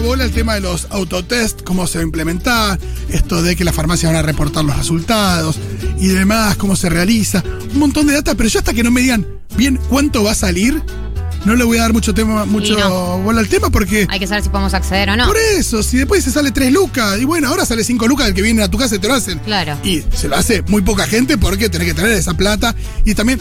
bola el tema de los autotest, cómo se va a implementar, esto de que las farmacias van a reportar los resultados y demás, cómo se realiza, un montón de data, pero yo hasta que no me digan bien cuánto va a salir, no le voy a dar mucho tema, mucho no. bola al tema porque. Hay que saber si podemos acceder o no. Por eso, si después se sale 3 lucas, y bueno, ahora sale 5 lucas el que viene a tu casa y te lo hacen. Claro. Y se lo hace muy poca gente porque tenés que tener esa plata. Y también,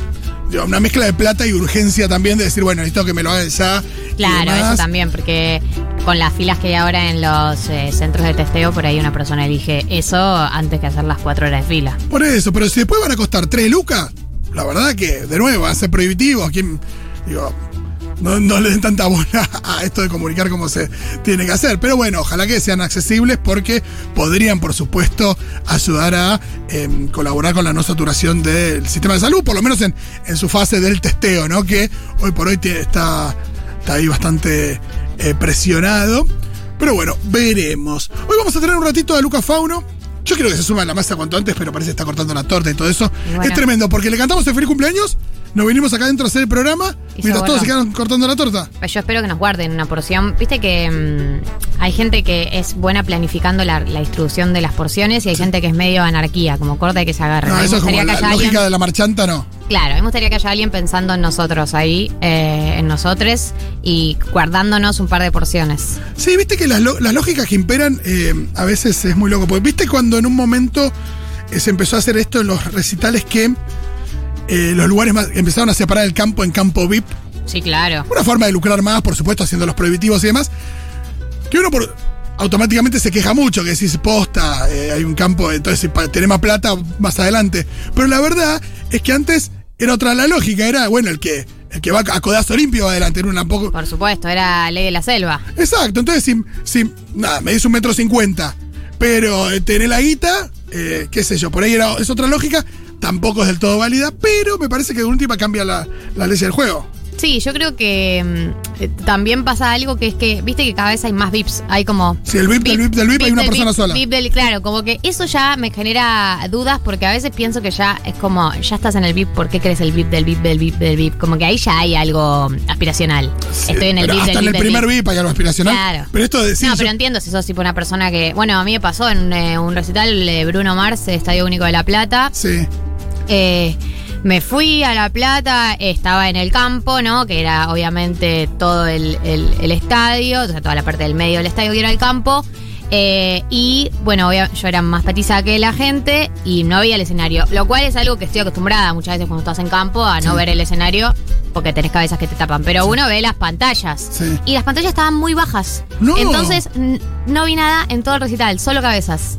digo, una mezcla de plata y urgencia también de decir, bueno, necesito que me lo hagan ya. Claro, eso también, porque con las filas que hay ahora en los eh, centros de testeo, por ahí una persona elige eso antes que hacer las cuatro horas de fila. Por eso, pero si después van a costar 3 lucas, la verdad que, de nuevo, va a ser prohibitivo. ¿A quién? Digo, no, no le den tanta bola a esto de comunicar como se tiene que hacer. Pero bueno, ojalá que sean accesibles porque podrían, por supuesto, ayudar a em, colaborar con la no saturación del sistema de salud, por lo menos en, en su fase del testeo, ¿no? Que hoy por hoy está, está ahí bastante eh, presionado. Pero bueno, veremos. Hoy vamos a tener un ratito a Luca Fauno. Yo quiero que se suma a la masa cuanto antes, pero parece que está cortando la torta y todo eso. Bueno. Es tremendo, porque le cantamos el feliz cumpleaños, nos vinimos acá adentro a hacer el programa, Y mientras todos se quedaron cortando la torta. Pues Yo espero que nos guarden una porción. Viste que mm, hay gente que es buena planificando la, la distribución de las porciones y hay gente que es medio anarquía, como corta y que se agarra. No, A mí eso es como la lógica alguien- de la marchanta, no. Claro, a mí me gustaría que haya alguien pensando en nosotros ahí, eh, en nosotros y guardándonos un par de porciones. Sí, viste que las lógicas que imperan eh, a veces es muy loco. Porque viste cuando en un momento eh, se empezó a hacer esto en los recitales que eh, los lugares más empezaron a separar el campo en campo VIP. Sí, claro. Una forma de lucrar más, por supuesto, haciendo los prohibitivos y demás. Que uno por, automáticamente se queja mucho, que decís posta, eh, hay un campo, entonces para tener más plata más adelante. Pero la verdad es que antes era otra la lógica, era, bueno, el que, el que va a codazo limpio va adelante, era una poco. Por supuesto, era ley de la selva. Exacto, entonces si, si nada, me dice un metro cincuenta, pero eh, tenés la guita, eh, qué sé yo, por ahí era, es otra lógica, tampoco es del todo válida, pero me parece que de última cambia la, la ley del juego. Sí, yo creo que mm, eh, también pasa algo que es que, viste que cada vez hay más VIPs, hay como... Si el VIP del VIP del VIP hay una persona sola. VIP del- claro, como que eso ya me genera dudas porque a veces pienso que ya es como, ya estás en el VIP, ¿por qué crees el VIP del VIP del VIP del VIP? Como que ahí ya hay algo aspiracional. Sí, Estoy en el VIP hasta del en el del primer VIP. Hay algo aspiracional. Claro. Pero esto de decir. No, yo- pero entiendo si sos tipo una persona que. Bueno, a mí me pasó en eh, un recital de Bruno Mars, Estadio Único de La Plata. Sí. Eh, me fui a La Plata, estaba en el campo, ¿no? Que era obviamente todo el, el- el estadio, o sea, toda la parte del medio del estadio que era el campo. Eh, y bueno, yo era más petiza que la gente y no había el escenario, lo cual es algo que estoy acostumbrada muchas veces cuando estás en campo a no Sí. ver el escenario porque tenés cabezas que te tapan, pero uno ve las pantallas Sí. y las pantallas estaban muy bajas. No. Entonces no vi nada en todo el recital, solo cabezas.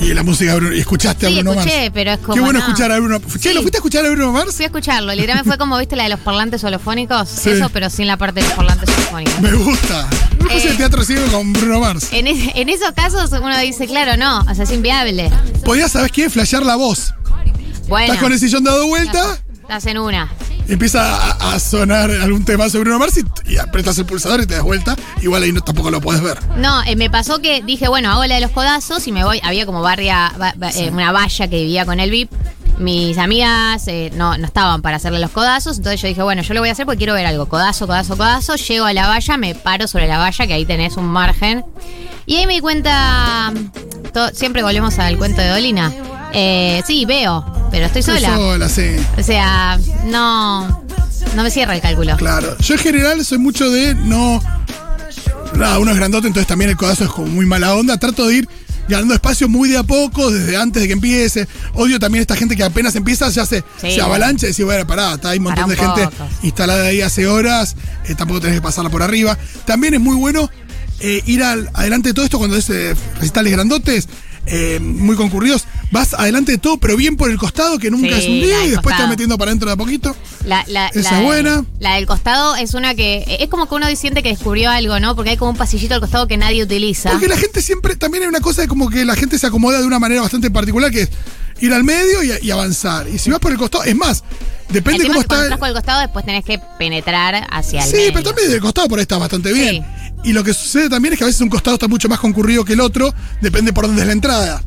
Y la música de Bruno. Y escuchaste a Sí, Bruno escuché, Mars. pero es como. Qué bueno no. escuchar a Bruno. Che, Sí. ¿lo fuiste a escuchar a Bruno Mars? Fui a escucharlo, literalmente fue como, viste, la de los parlantes holofónicos, Sí. eso, pero sin la parte de los parlantes holofónicos. Me gusta. Puse Eh. el teatro ciego con Bruno Mars. En, es- en esos casos uno dice, claro, no, o sea, es inviable. Podías, ¿sabes qué? Flashear la voz. Bueno, Estás con el sillón dado vuelta. estás en una. Empieza a, a sonar algún tema sobre Bruno Mars y, y apretas el pulsador y te das vuelta. Igual ahí no, tampoco lo puedes ver. No, eh, me pasó que dije, bueno, hago la de los codazos y me voy. Había como barria, eh, una valla que vivía con el VIP. Mis amigas eh, no, no estaban para hacerle los codazos, entonces yo dije, bueno, yo lo voy a hacer porque quiero ver algo. Codazo, codazo, codazo. Llego a la valla, me paro sobre la valla, que ahí tenés un margen. Y ahí me di cuenta, siempre volvemos al cuento de Dolina. Eh, sí, veo, pero estoy Estoy sola. sola, sí. O sea, no, no me cierra el cálculo. Claro. Yo en general soy mucho de no. Nada, uno es grandote, entonces también el codazo es como muy mala onda. Trato de ir ganando espacio muy de a poco, desde antes de que empiece. Odio también esta gente que apenas empieza, ya se, Sí. se avalancha y dice, bueno, pará, está, hay un montón de gente instalada ahí hace horas, eh, tampoco tenés que pasarla por arriba. También es muy bueno eh, ir al- adelante de todo esto cuando es eh, recitales grandotes. eh, muy concurridos, vas adelante de todo, pero bien por el costado, que nunca Sí, es un día, y después te vas metiendo para adentro de a poquito. La, la, Esa la es buena. La del costado es una que. Es como que uno siente que descubrió algo, ¿no? Porque hay como un pasillito al costado que nadie utiliza. Porque la gente siempre, también hay una cosa de como que la gente se acomoda de una manera bastante particular, que es ir al medio y, y avanzar. Y si vas por el costado, es más, depende El cómo es que cuando está. entras por el costado, después tenés que penetrar hacia el Sí, medio. pero también del costado por ahí está bastante bien. Sí. Y lo que sucede también es que a veces un costado está mucho más concurrido que el otro, depende por dónde es la entrada.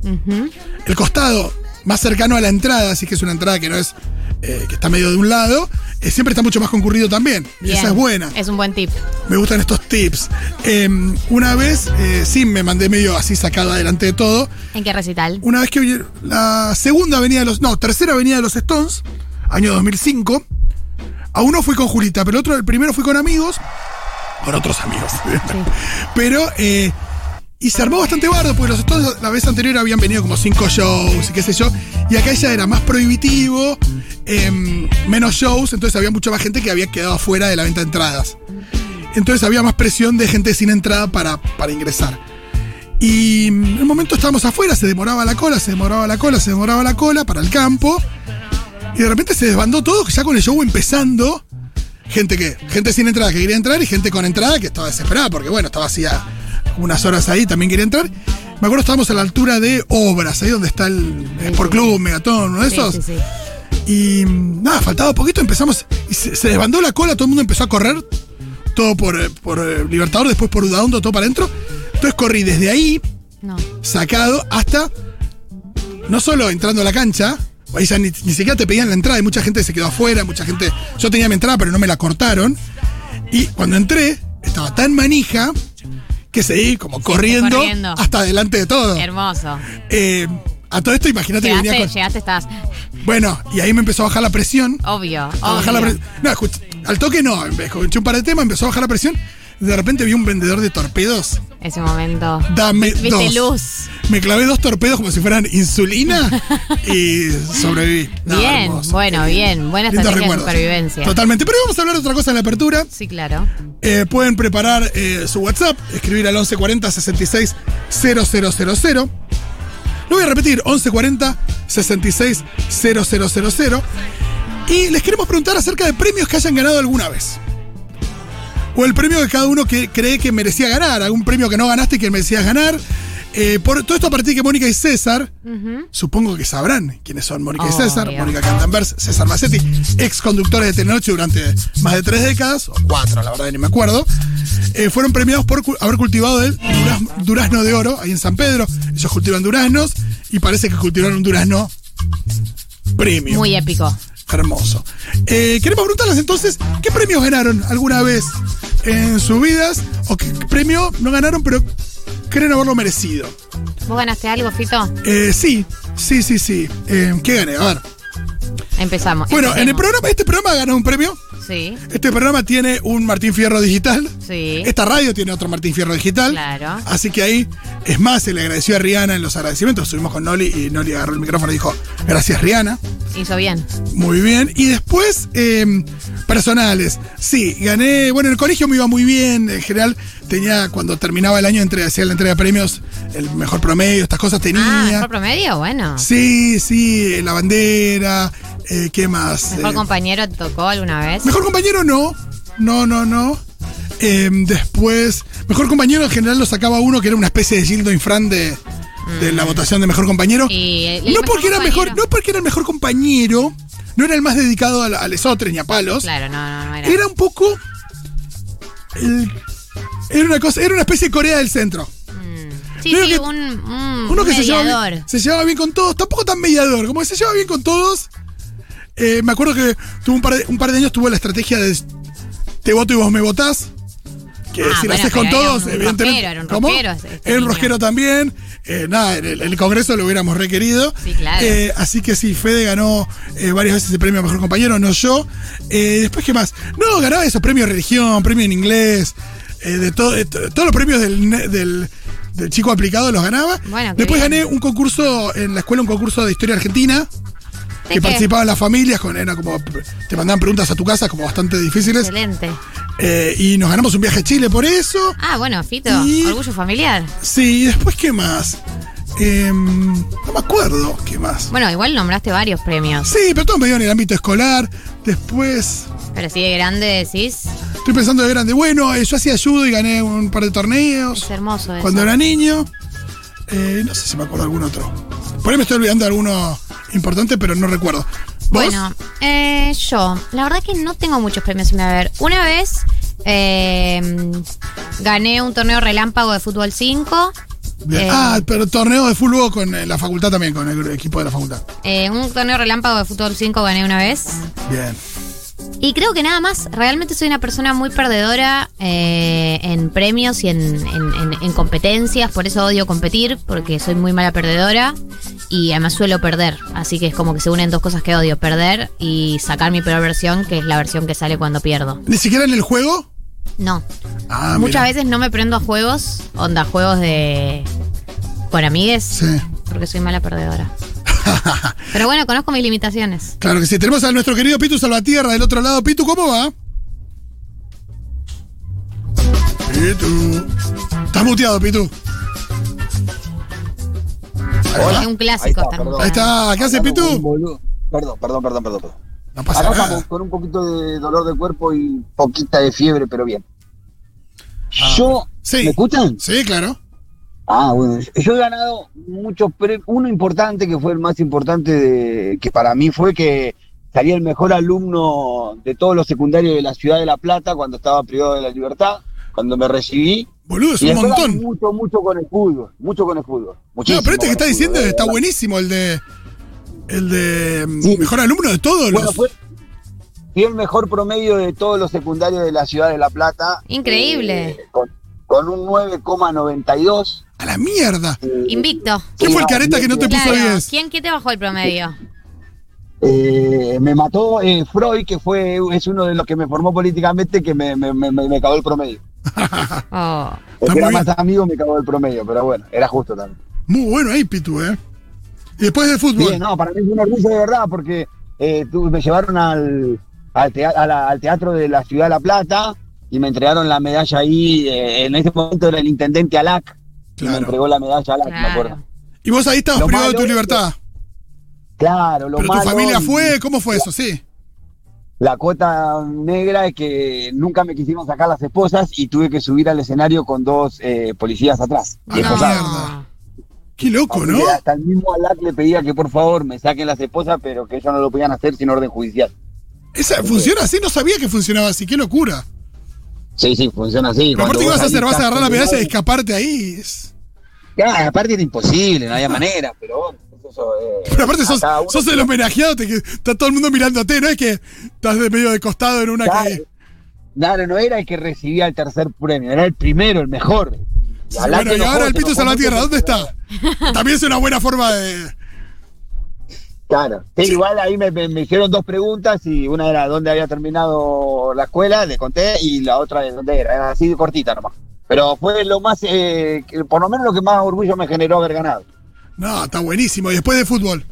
El costado más cercano a la entrada, así que es una entrada que no es eh, que está medio de un lado, eh, siempre está mucho más concurrido también. Y esa es buena. Es un buen tip. Me gustan estos tips. Eh, una vez, eh, sí, me mandé medio así sacado adelante de todo. ¿En qué recital? Una vez que la segunda avenida de los. No, tercera avenida de los Stones, año 2005. A uno fui con Julita, pero el otro, el primero fui con amigos. Con otros amigos. pero. eh, y se armó bastante bardo, porque los Stones la vez anterior habían venido como cinco shows y qué sé yo. Y acá ya era más prohibitivo, em, menos shows, entonces había mucha más gente que había quedado afuera de la venta de entradas. Entonces había más presión de gente sin entrada para, para ingresar. Y mm, en un momento estábamos afuera, se demoraba la cola, se demoraba la cola, se demoraba la cola para el campo. Y de repente se desbandó todo, ya con el show empezando. Gente que, gente sin entrada que quería entrar y gente con entrada que estaba desesperada, porque bueno, estaba hacía unas horas ahí, también quería entrar. Me acuerdo estábamos a la altura de Obras, ahí donde está el Sport Club, Megatón, uno de esos. sí, sí. Y nada, faltaba poquito, empezamos. Y se, se desbandó la cola, todo el mundo empezó a correr. Todo por, eh, por eh, Libertador, después por Udaondo, todo para adentro. Entonces corrí desde ahí, No. sacado, hasta. No solo entrando a la cancha, ya ni, ni siquiera te pedían la entrada, y mucha gente se quedó afuera, mucha gente. Yo tenía mi entrada, pero no me la cortaron. Y cuando entré, estaba tan manija que seguí como corriendo, corriendo. hasta adelante de todo. Hermoso. Eh, a todo esto, imagínate que venía con. llegaste, estás. Bueno, y ahí me empezó a bajar la presión. Obvio. A bajar la obvio. presión. No, escucha, al toque no. Escuché un par de temas, empezó a bajar la presión. De repente vi un vendedor de torpedos. Ese momento. Dame Viste dos. luz. Me clavé dos torpedos como si fueran insulina y sobreviví. No, bien, hermoso. bueno, bien. Buena Lindos estrategia de recuerdos. supervivencia. Totalmente. Pero vamos a hablar de otra cosa en la apertura. Sí, claro. Eh, pueden preparar eh, su WhatsApp, escribir al 1140 66 0000. Lo voy a repetir, 1140 66 0000. Y les queremos preguntar acerca de premios que hayan ganado alguna vez. O el premio que cada uno que cree que merecía ganar, algún premio que no ganaste y que merecías ganar. Eh, por todo esto a partir de que Mónica y César, supongo que sabrán quiénes son Mónica y César. Mónica Cantanvers, César Massetti, ex conductores de Telenoche durante más de tres décadas, o cuatro, la verdad ni me acuerdo, eh, fueron premiados por cu- haber cultivado el duraz- durazno de oro ahí en San Pedro. Ellos cultivan duraznos y parece que cultivaron un durazno premium. Muy épico. Hermoso. Eh, queremos preguntarles entonces, ¿qué premios ganaron alguna vez en sus vidas? ¿O qué premio no ganaron pero creen haberlo merecido? ¿Vos ganaste algo, Fito? Eh, sí, sí, sí, sí. Eh, ¿Qué gané? A ver. Empezamos. Bueno, en el programa, este programa ganó un premio. Sí, Este programa tiene un Martín Fierro digital. sí. Esta radio tiene otro Martín Fierro digital. Claro. Así que ahí, es más, se le agradeció a Rihanna en los agradecimientos. Subimos con Noli y Noli agarró el micrófono y dijo, gracias Rihanna. Hizo bien. Muy bien. Y después, eh, personales. Sí, gané. Bueno, en el colegio me iba muy bien. En general, tenía, cuando terminaba el año, entre, hacía la entrega de premios, el mejor promedio, estas cosas Ah, tenía. mejor promedio, bueno. Sí, sí, la bandera. Eh, ¿Qué más? ¿Mejor Eh, compañero tocó alguna vez? mejor compañero no. No, no, no. Eh, después, mejor compañero en general lo sacaba uno que era una especie de Gildo Infran de, de la votación de mejor compañero. Mm. Y el- el no mejor porque era mejor, no porque era el mejor compañero, no era el más dedicado a, a lesotres ni a palos. Claro, no, no, no era. Era un poco. el- era una cosa, era una especie de Corea del Centro. Mm. Sí, Creo sí, un, un Uno que se lleva, mediador. bien, se llevaba bien con todos, tampoco tan mediador, como que se lleva bien con todos. Eh, me acuerdo que tuvo un par, de, un par de años tuvo la estrategia de te voto y vos me votás. Que Ah, si lo haces con pero era todos, un evidentemente. era un este Era un rosquero también. Eh, nada, en el, Congreso lo hubiéramos requerido. Sí, claro. Eh, así que sí, Fede ganó eh, varias veces el premio a mejor compañero, no yo. Eh, después, ¿qué más? No, ganaba esos premios de religión, premio en inglés, eh, de, todo, de to- todos los premios del, del, del chico aplicado los ganaba. Bueno, después bien. gané un concurso en la escuela, un concurso de historia argentina. ¿De Que participaban las familias, con, era como, te mandaban preguntas a tu casa como bastante difíciles. Excelente. Eh, y nos ganamos un viaje a Chile por eso. Ah, bueno, Fito, Y- orgullo familiar. Sí, y después, ¿qué más? Em, no me acuerdo qué más. Bueno, igual nombraste varios premios. Sí, pero todo medio en el ámbito escolar. Después, Pero si de grande decís, estoy pensando de grande. Bueno, eh, yo hacía judo y gané un par de torneos es hermoso eso. cuando era niño. Eh, no sé si me acuerdo de algún otro. Por ahí me estoy olvidando de alguno importante, pero no recuerdo. ¿Vos? Bueno, eh, yo, la verdad que no tengo muchos premios sin haber. Una vez eh, gané un torneo relámpago de fútbol 5 Bien. Eh, ah, pero torneo de fútbol con eh, la facultad también, con el equipo de la facultad. eh, un torneo relámpago de fútbol 5 gané una vez. Bien. Y creo que nada más, realmente soy una persona muy perdedora eh, en premios y en, en- en- en competencias, por eso odio competir, porque soy muy mala perdedora y además suelo perder, así que es como que se unen dos cosas que odio, perder y sacar mi peor versión, que es la versión que sale cuando pierdo. ¿Ni siquiera en el juego? No, Ah, muchas mira. veces no me prendo a juegos, onda, juegos de... con amigues, Sí. porque soy mala perdedora. Pero bueno, conozco mis limitaciones. Claro que sí. Tenemos a nuestro querido Pitu Salvatierra del otro lado. Pitu, ¿cómo va? Pitu. Estás muteado, Pitu. Es un clásico Ahí está, perdón. Ahí está. ¿Qué hace Pitu? Perdón, perdón, perdón, perdón. perdón. No pasa Acá nada. estamos con un poquito de dolor de cuerpo y poquita de fiebre, pero bien. Ah, Yo, sí. ¿me escuchan? Sí, claro. Ah, bueno, yo he ganado muchos premios. Uno importante que fue el más importante de, que para mí fue que salí el mejor alumno de todos los secundarios de la ciudad de La Plata cuando estaba privado de la libertad, cuando me recibí. Boludo, es y un montón. mucho, mucho con el fútbol, mucho con el fútbol. Muchísimo No, pero este que está diciendo fútbol, está buenísimo, el de. El de. mm, Sí. Mejor alumno de todos Bueno, los. fue, fui el mejor promedio de todos los secundarios de la ciudad de La Plata. Increíble. eh, con, con un 9,92. A la mierda. Invicto. ¿Quién fue el careta que no te puso Claro, 10? ¿quién, ¿Quién te bajó el promedio? eh, me mató eh, Freud, que fue es uno de los que me formó políticamente, que me, me, me, me cagó el promedio. Oh. El Está que era muy más amigo me cagó el promedio, pero bueno, era justo también. Muy bueno ahí, Pitu, ¿eh? Y después del fútbol. Bien, no, para mí fue un orgullo de verdad, porque eh, tú- me llevaron al, al, tea- a la- al teatro de la ciudad de La Plata y me entregaron la medalla ahí. eh, en ese momento era el intendente Alac. Y me Claro. entregó la medalla Alac, me acuerdo. Claro. Y vos ahí estabas Lo privado de tu es libertad. Claro, lo Pero tu malo familia y fue, ¿cómo fue eso? Sí. La cuota negra es que nunca me quisieron sacar las esposas y tuve que subir al escenario con dos eh, policías atrás. Ah. Qué loco, Así ¿no? hasta el mismo Alac le pedía que por favor me saquen las esposas, pero que ellos no lo podían hacer sin orden judicial. Esa funciona así, no sabía que funcionaba así, qué locura. Sí, sí, funciona así. Pero aparte, ¿qué vos vas a hacer? ¿Vas a agarrar la medalla y escaparte ahí? Es- Ya, aparte era imposible, no había manera, pero bueno, eso, eh, Pero aparte, sos, sos el homenajeado, te, está todo el mundo mirándote, no es que estás de medio de costado en una Claro, que. Claro, no era el que recibía el tercer premio, era el primero, el mejor. Sí, bueno, y ahora el Pito Salvatierra, ¿dónde está? También es una buena forma de. Claro. Sí, igual ahí me, me- me hicieron dos preguntas y una era dónde había terminado la escuela, le conté, y la otra de dónde era. Era así de cortita nomás. Pero fue lo más, eh, por lo menos lo que más orgullo me generó haber ganado. No, está buenísimo. Y después de fútbol.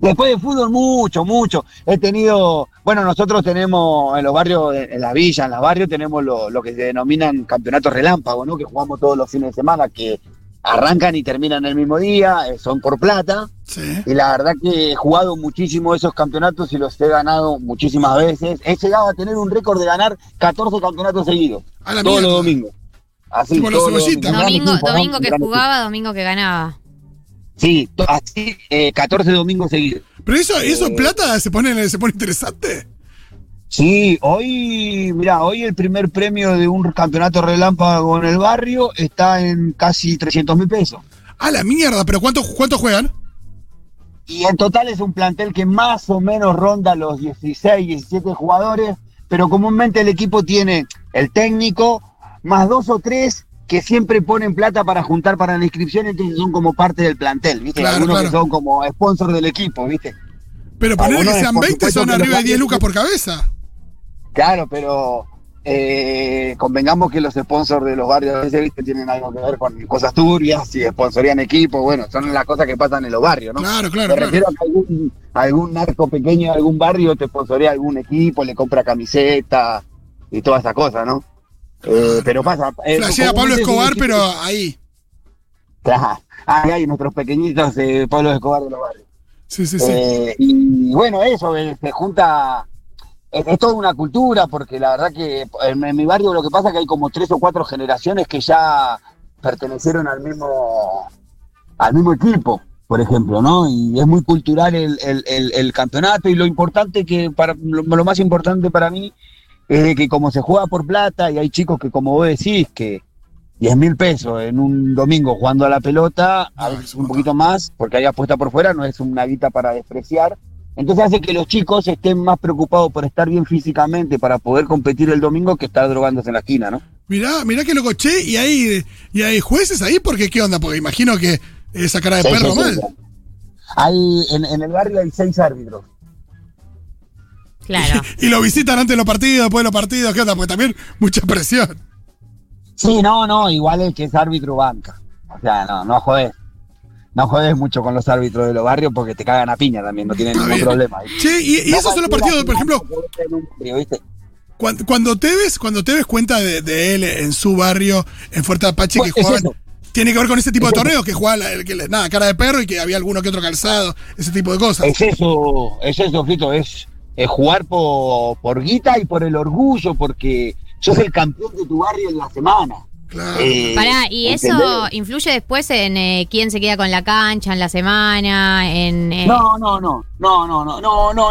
Después de fútbol, mucho, mucho. He tenido, bueno, nosotros tenemos en los barrios, en las villas, en los barrios, tenemos lo, lo que se denominan campeonatos relámpago, ¿no? Que jugamos todos los fines de semana, que arrancan y terminan el mismo día, eh, son por plata. Sí. Y la verdad que he jugado muchísimo esos campeonatos y los he ganado muchísimas veces. He llegado a tener un récord de ganar 14 campeonatos seguidos. La todos mierda. los domingos. Así, Como los cebollitas. Domingo, equipo, domingo que jugaba, domingo que ganaba. Sí, así, eh, 14 domingos seguidos. Pero eso, eso Eh. en plata se pone, se pone interesante. Sí, hoy, mira, hoy el primer premio de un campeonato relámpago en el barrio está en casi 300 mil pesos. A la mierda, pero ¿cuántos cuántos juegan? Y en total es un plantel que más o menos ronda los 16, 17 jugadores, pero comúnmente el equipo tiene el técnico, más dos o tres que siempre ponen plata para juntar para la inscripción, entonces son como parte del plantel, ¿viste? Claro, Algunos claro. que son como sponsor del equipo, ¿viste? Pero ponerle que sean por 20 supuesto, son arriba de 10 cambios- lucas por cabeza. Claro, pero eh, convengamos que los sponsors de los barrios a veces ¿viste? tienen algo que ver con cosas turbias y sponsorían equipos, bueno, son las cosas que pasan en los barrios, ¿no? Claro, claro, Me claro. refiero a que algún, algún narco pequeño de algún barrio te sponsorea algún equipo, le compra camiseta y todas esas cosas, ¿no? Eh, pero pasa. eh, Flashea Pablo es Escobar, pero ahí. Hay nuestros pequeñitos eh, Pablo Escobar de los barrios. Sí, sí, sí. Eh, y bueno, eso, eh, se junta. Es, es toda una cultura, porque la verdad que en, en mi barrio lo que pasa es que hay como tres o cuatro generaciones que ya pertenecieron al mismo, al mismo equipo, por ejemplo, ¿no? Y es muy cultural el, el- el- el campeonato y lo importante que, para lo, lo más importante para mí es de que como se juega por plata y hay chicos que como vos decís que 10 mil pesos en un domingo jugando a la pelota, a veces un poquito más, porque hay apuesta por fuera, no es una guita para despreciar. Entonces hace que los chicos estén más preocupados por estar bien físicamente para poder competir el domingo que estar drogándose en la esquina, ¿no? Mirá, mirá que lo coché y hay, y hay jueces ahí, porque ¿qué onda? Porque imagino que esa cara de Sí, perro sí, sí, mal. Hay, en, en el barrio hay seis árbitros. Claro. Y lo visitan antes de los partidos, después de los partidos, ¿qué onda? Porque también mucha presión. Sí, no, no, igual el que es árbitro banca. O sea, no, no jodés. No jodés mucho con los árbitros de los barrios porque te cagan a piña también, no tienen Está ningún bien. problema. Che, y, y No esos son los partidos, por ejemplo, cuando, cuando Tevez, cuando Tevez cuenta de, de él en su barrio, en Fuerte Apache, que es jugaban. Tiene que ver con ese tipo de torneos que jugaba la- el que le- nada, cara de perro y que había alguno que otro calzado, ese tipo de cosas. Es eso, es eso, Fito, es, es jugar por, por guita y por el orgullo, porque sos el campeón de tu barrio en la semana. Claro. Eh, Pará, ¿y eso influye después en eh, quién se queda con la cancha en la semana? En, eh, No, no, no, no, no, no, no, no.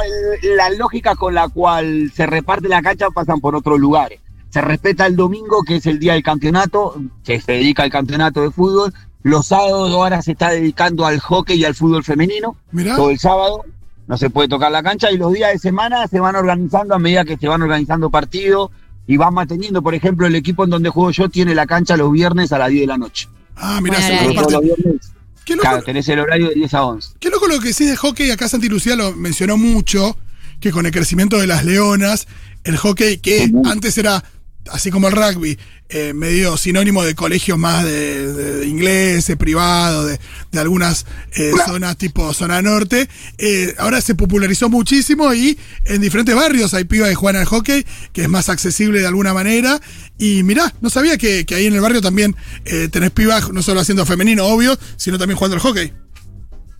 La lógica con la cual se reparte la cancha pasan por otros lugares. Se respeta el domingo, que es el día del campeonato, que se dedica al campeonato de fútbol. Los sábados ahora se está dedicando al hockey y al fútbol femenino. Mirá. Todo el sábado no se puede tocar la cancha y los días de semana se van organizando a medida que se van organizando partidos y van manteniendo. Por ejemplo, el equipo en donde juego yo tiene la cancha los viernes a las 10 de la noche. Ah, mirá, Bueno, se viernes. Qué loco, Claro, tenés el horario de 10 a 11. qué loco lo que decís de hockey, acá Santi Lucía lo mencionó mucho, que con el crecimiento de las leonas, el hockey que antes era, así como el rugby, eh, medio sinónimo de colegios más de, de- de inglés, de privado, de, de algunas eh, zonas tipo zona norte, eh, ahora se popularizó muchísimo y en diferentes barrios hay pibas que juegan al hockey, que es más accesible de alguna manera. Y mirá, no sabía que, que ahí en el barrio también tenés pibas no solo haciendo femenino, obvio, sino también jugando al hockey.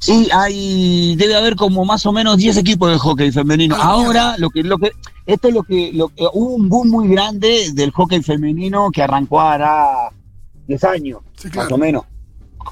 Sí, hay, debe haber como más o menos 10 equipos de hockey femenino. Ah, Ahora, lo que, lo que, esto es lo que, lo que, hubo un boom muy grande del hockey femenino que arrancó hará 10 años, Sí, claro. más o menos.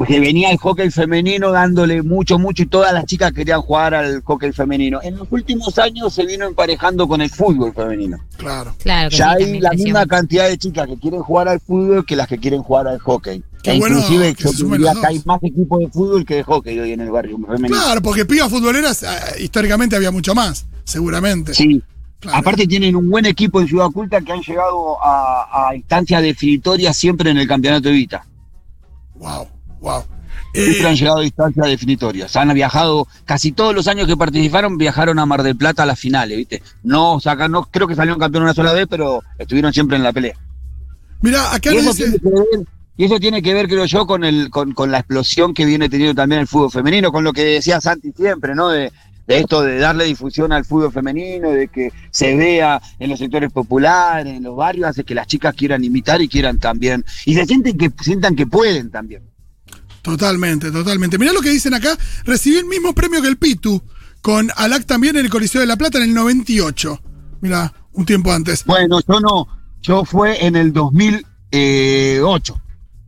Que venía el hockey femenino dándole mucho, mucho y todas las chicas querían jugar al hockey femenino. En los últimos años se vino emparejando con el fútbol femenino. Claro. Claro, Ya sí, hay la misma cantidad de chicas que quieren jugar al fútbol que las que quieren jugar al hockey. Qué E bueno inclusive que yo que hay más equipos de fútbol que de hockey hoy en el barrio femenino. Claro, porque pibas futboleras eh, históricamente había mucho más, seguramente. Sí. Claro. Aparte tienen un buen equipo en Ciudad Culta que han llegado a, a instancias definitorias siempre en el campeonato de Vita. Wow, wow. Siempre Eh, han llegado a instancias definitorias. Han viajado, casi todos los años que participaron, viajaron a Mar del Plata a las finales, ¿viste? No, sacan, no creo que salieron campeón una sola vez, pero estuvieron siempre en la pelea. Mira, acá Y eso, dice. tiene que ver, y eso tiene que ver, creo yo, con, el, con, con la explosión que viene teniendo también el fútbol femenino, con lo que decía Santi siempre, ¿no? De, de esto de darle difusión al fútbol femenino, de que se vea en los sectores populares, en los barrios, hace que las chicas quieran imitar y quieran también, y se sienten que sientan que pueden también. Totalmente, totalmente. Mirá lo que dicen acá. Recibí el mismo premio que el Pitu, con Alac también en el Coliseo de la Plata en el 98. Mira, un tiempo antes. Bueno, yo no, yo fue en el 2008,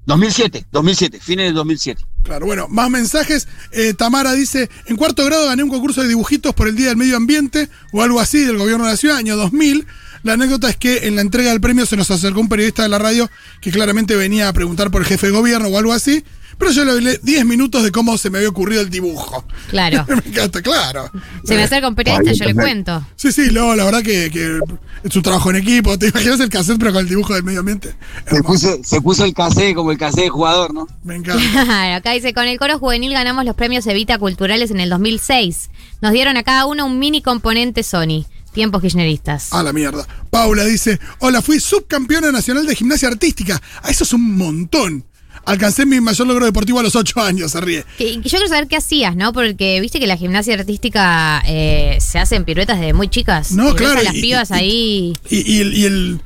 2007, 2007, fines del 2007. Claro, bueno, más mensajes. Eh, Tamara dice, en cuarto grado gané un concurso de dibujitos por el Día del Medio Ambiente o algo así del gobierno de la ciudad, año 2000. La anécdota es que en la entrega del premio se nos acercó un periodista de la radio que claramente venía a preguntar por el jefe de gobierno o algo así, pero yo le hablé 10 minutos de cómo se me había ocurrido el dibujo. Claro. me encanta, claro. Se me acerca un periodista, yo le cuento. Sí, sí, no, la verdad que, que es un trabajo en equipo. ¿Te imaginas el cassette pero con el dibujo del medio ambiente? Se puso, se puso el casé como el casé de jugador, ¿no? Me encanta. Claro, acá dice, con el coro juvenil ganamos los premios Evita Culturales en el 2006. Nos dieron a cada uno un mini componente Sony. Tiempos kirchneristas. A la mierda. Paula dice, hola, fui subcampeona nacional de gimnasia artística. Ah, eso es un montón. Alcancé mi mayor logro deportivo a los 8 años, se ríe. Que- que yo quiero saber qué hacías, ¿no? Porque viste que la gimnasia artística eh, se hacen piruetas desde muy chicas. No, Y ves claro, a las y- pibas y- ahí. Y, y el, y, el,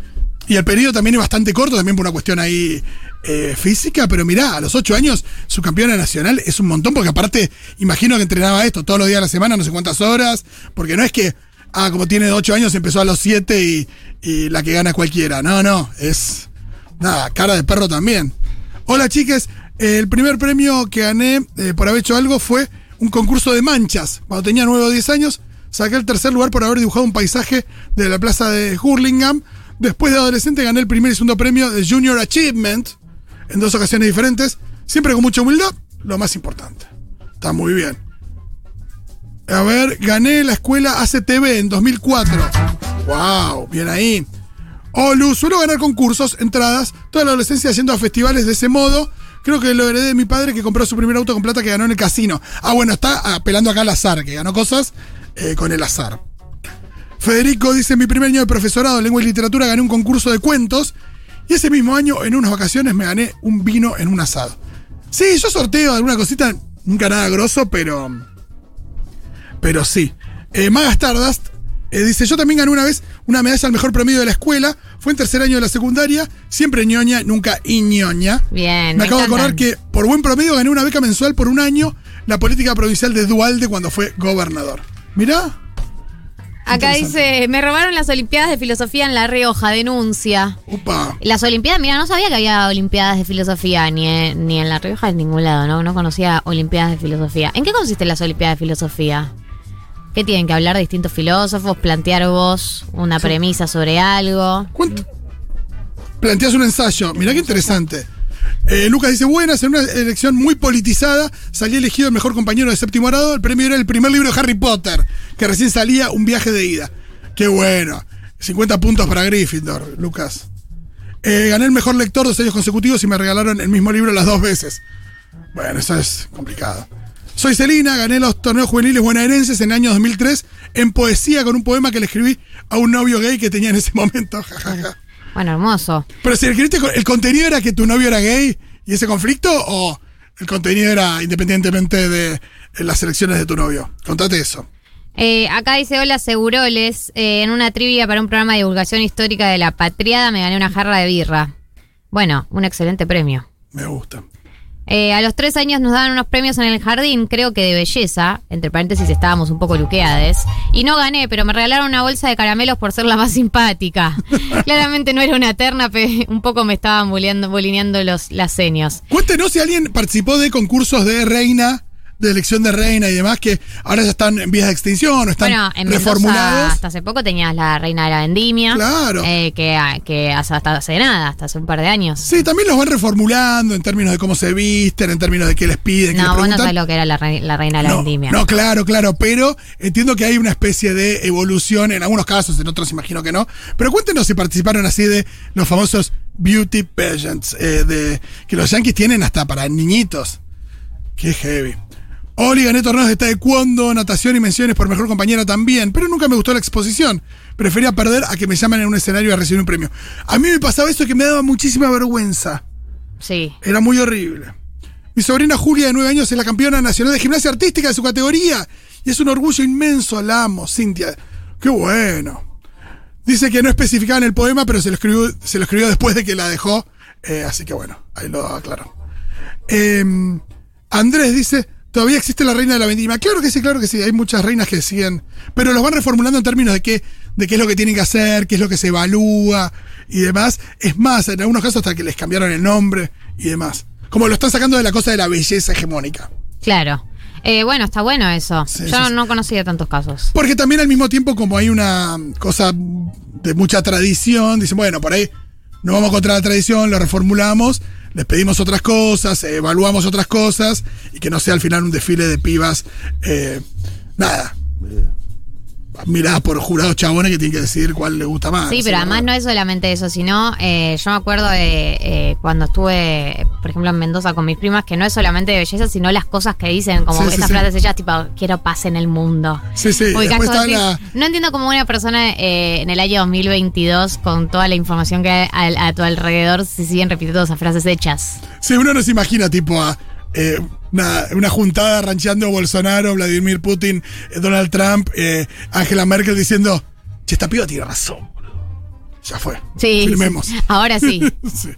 y el periodo también es bastante corto, también por una cuestión ahí eh, física, pero mirá, a los 8 años su campeona nacional es un montón, porque aparte, imagino que entrenaba esto todos los días de la semana, no sé cuántas horas, porque no es que, ah, como tiene 8 años, empezó a los 7 y, y la que gana cualquiera. No, no, es, nada, cara de perro también. Hola chiques, el primer premio que gané eh, por haber hecho algo fue un concurso de manchas. Cuando tenía 9 o 10 años, saqué el tercer lugar por haber dibujado un paisaje de la plaza de Hurlingham. Después de adolescente gané el primer y segundo premio de Junior Achievement en dos ocasiones diferentes, siempre con mucha humildad, lo más importante. Está muy bien. A ver, gané la escuela ACTV en 2004. ¡Wow! Bien ahí. Olu, suelo ganar concursos, entradas, toda la adolescencia yendo a festivales de ese modo. Creo que lo heredé de mi padre que compró su primer auto con plata que ganó en el casino. Ah, bueno, está apelando acá al azar, que ganó cosas eh, con el azar. Federico dice, mi primer año de profesorado lengua y literatura gané un concurso de cuentos y ese mismo año en unas vacaciones me gané un vino en un asado. Sí, yo sorteo alguna cosita, nunca nada grosso, pero... Pero sí. Eh, Maga Stardust eh, dice, yo también gané una vez una medalla al mejor promedio de la escuela. Fue en tercer año de la secundaria. Siempre ñoña, nunca iñoña. Bien. Me acabo de acordar que por buen promedio gané una beca mensual por un año la política provincial de Dualde cuando fue gobernador. Mirá. Acá dice, me robaron las Olimpiadas de Filosofía en La Rioja, denuncia. Upa. Las Olimpiadas, mira, no sabía que había Olimpiadas de Filosofía ni en, ni en La Rioja en ningún lado, ¿no? No conocía Olimpiadas de Filosofía. ¿En qué consisten las Olimpiadas de Filosofía? ¿Qué tienen que hablar de distintos filósofos, plantear vos una premisa sobre algo? ¿Cuánto? Planteas un ensayo. Mirá qué interesante. Eh, Lucas dice, buenas, en una elección muy politizada, salí elegido el mejor compañero de séptimo grado. El premio era el primer libro de Harry Potter, que recién salía, Un viaje de ida. Qué bueno. 50 puntos para Gryffindor, Lucas. Eh, gané el mejor lector dos años consecutivos y me regalaron el mismo libro las dos veces. Bueno, eso es complicado. Soy Celina, gané los torneos juveniles bonaerenses en el año 2003 en poesía con un poema que le escribí a un novio gay que tenía en ese momento. Bueno, hermoso. Pero si escribiste, ¿el contenido era que tu novio era gay y ese conflicto o el contenido era independientemente de las elecciones de tu novio? Contate eso. Eh, acá dice, hola Seguroles, eh, en una trivia para un programa de divulgación histórica de la patriada me gané una jarra de birra. Bueno, un excelente premio. Me gusta. Eh, a los tres años nos daban unos premios en el jardín, creo que de belleza, entre paréntesis estábamos un poco luqueades, y no gané, pero me regalaron una bolsa de caramelos por ser la más simpática. Claramente no era una terna, pero un poco me estaban bulineando los, las. Cuéntenos si alguien participó de concursos de reina, de elección de reina y demás, que ahora ya están en vías de extinción o están Bueno, en Mendoza reformulados. hasta hace poco tenías la reina de la vendimia. Claro. eh, que, que hasta, hace nada, hasta hace un par de años. Sí, también los van reformulando en términos de cómo se visten, en términos de qué les piden, qué les No, vos no sabés lo que era la, rei- la reina de la no, vendimia. no, claro, claro, pero entiendo que hay una especie de evolución en algunos casos, en otros imagino que no. Pero cuéntenos si participaron así de los famosos beauty pageants, eh, de, que los yankees tienen hasta para niñitos. Qué heavy. Oli, gané torneos de taekwondo, natación y menciones por mejor compañera también, pero nunca me gustó la exposición. Prefería perder a que me llamen en un escenario a recibir un premio. A mí me pasaba eso que me daba muchísima vergüenza. Sí. Era muy horrible. Mi sobrina Julia, de 9 años, es la campeona nacional de gimnasia artística de su categoría. Y es un orgullo inmenso, la amo, Cintia. Qué bueno. Dice que no especificaba en el poema, pero se lo escribió, se lo escribió después de que la dejó. Eh, así que bueno, ahí lo aclaro. Eh, Andrés dice, ¿todavía existe la reina de la vendimia? Claro que sí, claro que sí. Hay muchas reinas que siguen. Pero los van reformulando en términos de qué, de qué es lo que tienen que hacer, qué es lo que se evalúa y demás. Es más, en algunos casos hasta que les cambiaron el nombre y demás. Como lo están sacando de la cosa de la belleza hegemónica. Claro. Eh, bueno, está bueno eso. Sí, Yo no conocía tantos casos. Porque también al mismo tiempo, como hay una cosa de mucha tradición, dicen, bueno, por ahí no vamos contra la tradición, lo reformulamos, les pedimos otras cosas, evaluamos otras cosas, y que no sea al final un desfile de pibas, eh, nada. Eh, Mirada por jurados chabones que tienen que decidir cuál les gusta más. Sí, pero además no es solamente eso, sino eh, yo me acuerdo de eh, cuando estuve, por ejemplo, en Mendoza con mis primas, que no es solamente de belleza, sino las cosas que dicen, como Sí, sí, esas sí. frases hechas, tipo, quiero paz en el mundo. Sí, sí, así. la. No entiendo cómo una persona eh, en el año 2022, con toda la información que hay al- a, tu alrededor, se siguen repitiendo esas frases hechas. Sí, uno no se imagina, tipo, a eh, una, una juntada rancheando Bolsonaro, Vladimir Putin, eh, Donald Trump, eh, Angela Merkel diciendo, che, esta piba tiene razón, boludo. Ya fue. Sí. Filmemos. Ahora sí. Sí.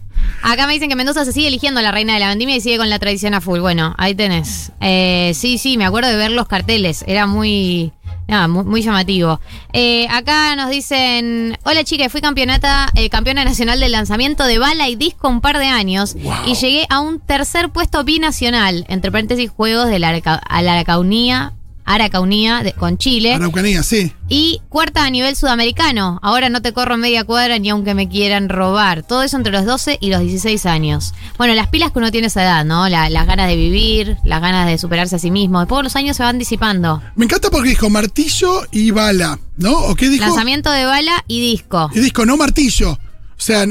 Acá me dicen que Mendoza se sigue eligiendo a la reina de la vendimia y sigue con la tradición a full. Bueno, ahí tenés. Eh, sí, sí, me acuerdo de ver los carteles. Era muy. Nada, muy, muy llamativo. Eh, acá nos dicen: Hola chica, fui campeonata, eh, campeona nacional del lanzamiento de bala y disco un par de años Wow. y llegué a un tercer puesto binacional, entre paréntesis, juegos de la, Arca- a la Araucanía, Araucanía de- con Chile. Araucanía, sí. Y cuarta a nivel sudamericano. Ahora no te corro media cuadra ni aunque me quieran robar. Todo eso entre los 12 y los 16 años. Bueno, las pilas que uno tiene a esa edad, ¿no? La- las ganas de vivir, las ganas de superarse a sí mismo. Después los años se van disipando. Me encanta porque dijo martillo y bala, ¿no? ¿O qué dijo? Lanzamiento de bala y disco. Y disco, no martillo. O sea,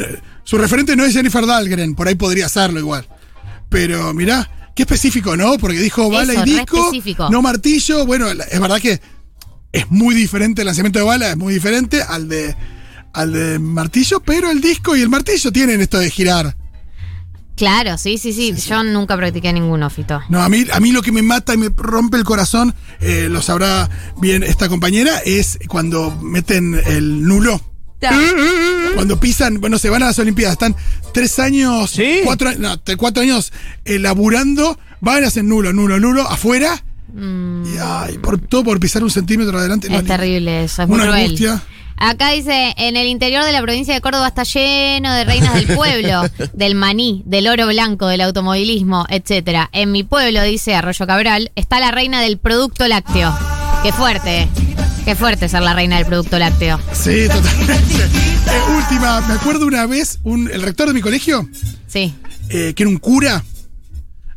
su referente no es Jennifer Dahlgren, por ahí podría hacerlo igual. Pero mirá, qué específico, ¿no? Porque dijo bala Eso, y disco, no martillo. Bueno, es verdad que es muy diferente el lanzamiento de bala, es muy diferente al de al de martillo, pero el disco y el martillo tienen esto de girar. Claro, sí, sí, sí. Yo nunca practiqué ninguno, Fito. No, a mí, a mí lo que me mata y me rompe el corazón, eh, lo sabrá bien esta compañera, es cuando meten el nulo. Cuando pisan, bueno, se van a las Olimpiadas, están tres años, ¿Sí? cuatro, años- no, cuatro años eh, laburando, van a hacer nulo, nulo, nulo, afuera, Mm, y ay, por todo por pisar un centímetro adelante. es terrible eso, es muy Una cruel. angustia. Acá dice, en el interior de la provincia de Córdoba está lleno de reinas del pueblo, del maní, del oro blanco, del automovilismo, etcétera. En mi pueblo, dice Arroyo Cabral, está la reina del producto lácteo. Qué fuerte, qué fuerte ser la reina del producto lácteo. Sí, totalmente. Eh, última, me acuerdo una vez, un, el rector de mi colegio, Sí. eh, que era un cura.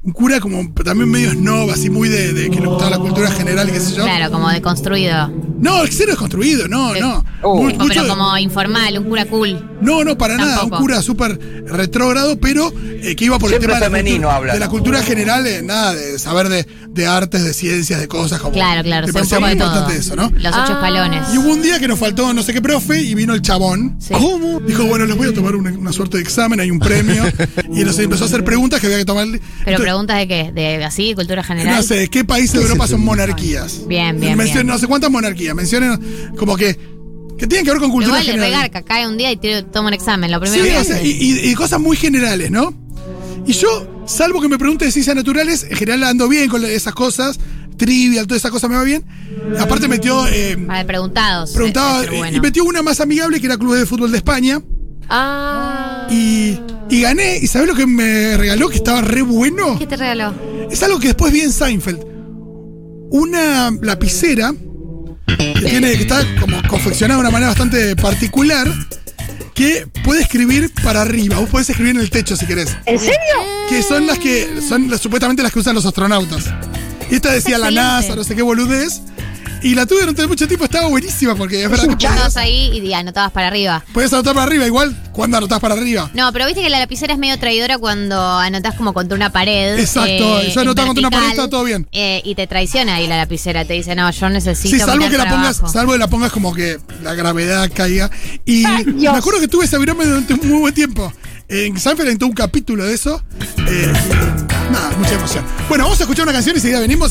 Un cura como también medio snob, así muy de, de que le gustaba la cultura general y qué sé yo. Claro, como deconstruido. No, el cero es construido, no, no. Oh. Mu- O, mucho pero de- como informal, un cura cool. No, no, para nada. Un Tampoco. cura súper retrógrado, pero eh, que iba por Siempre el tema de la, femenino cultura, habla. de la cultura general, eh, nada, de saber de, de artes, de ciencias, de cosas. Como, Claro, claro, Me se parecía muy poco de todo. importante eso, ¿no? Los ocho escalones. Y hubo un día que nos faltó no sé qué profe y vino el chabón. Sí. ¿Cómo? Dijo, bueno, les voy a tomar una, una suerte de examen, hay un premio. y nos empezó a hacer preguntas que había que tomar. Pero Entonces, preguntas de qué? ¿De así, cultura general? no sé, ¿qué países de Europa son monarquías? Bien, bien, Mencionen no sé cuántas monarquías. Mencionen como que, que tienen que ver con cultura Igual general. regarca, cae un día y toma un examen. Lo Sí, primero que o sea, y, y- y cosas muy generales, ¿no? Y yo, salvo que me pregunte de ciencias naturales, en general ando bien con esas cosas, trivial, toda esa cosa me va bien. Aparte metió, eh, Para preguntados. preguntaba, debe ser bueno. y metió una más amigable que era Club de Fútbol de España. Ah. Y, y gané, y ¿sabés lo que me regaló? Que estaba re bueno. ¿Qué te regaló? Es algo que después vi en Seinfeld. Una lapicera que, tiene, que está como confeccionada de una manera bastante particular que puede escribir para arriba. Vos podés escribir en el techo si querés. ¿En serio? Que son las que son las- supuestamente las que usan los astronautas. Y esta decía la. NASA, no sé qué boludez. Y la tuve durante mucho tiempo, estaba buenísima porque es verdad que Estabas ahí y anotabas para arriba. podías anotar para arriba igual. cuando anotás para arriba? No, pero viste que la lapicera es medio traidora cuando anotás como contra una pared. Exacto, eh, yo en anotaba contra una pared, está todo bien. eh, y te traiciona ahí la lapicera. Te dice, no, yo necesito. Sí, salvo que la pongas, abajo. salvo que la pongas como que la gravedad caiga. Y Ay, me acuerdo que tuve esa virome durante un muy buen tiempo. En Sanford en todo un capítulo de eso. Eh, nada, mucha emoción. Bueno, vamos a escuchar una canción y enseguida venimos.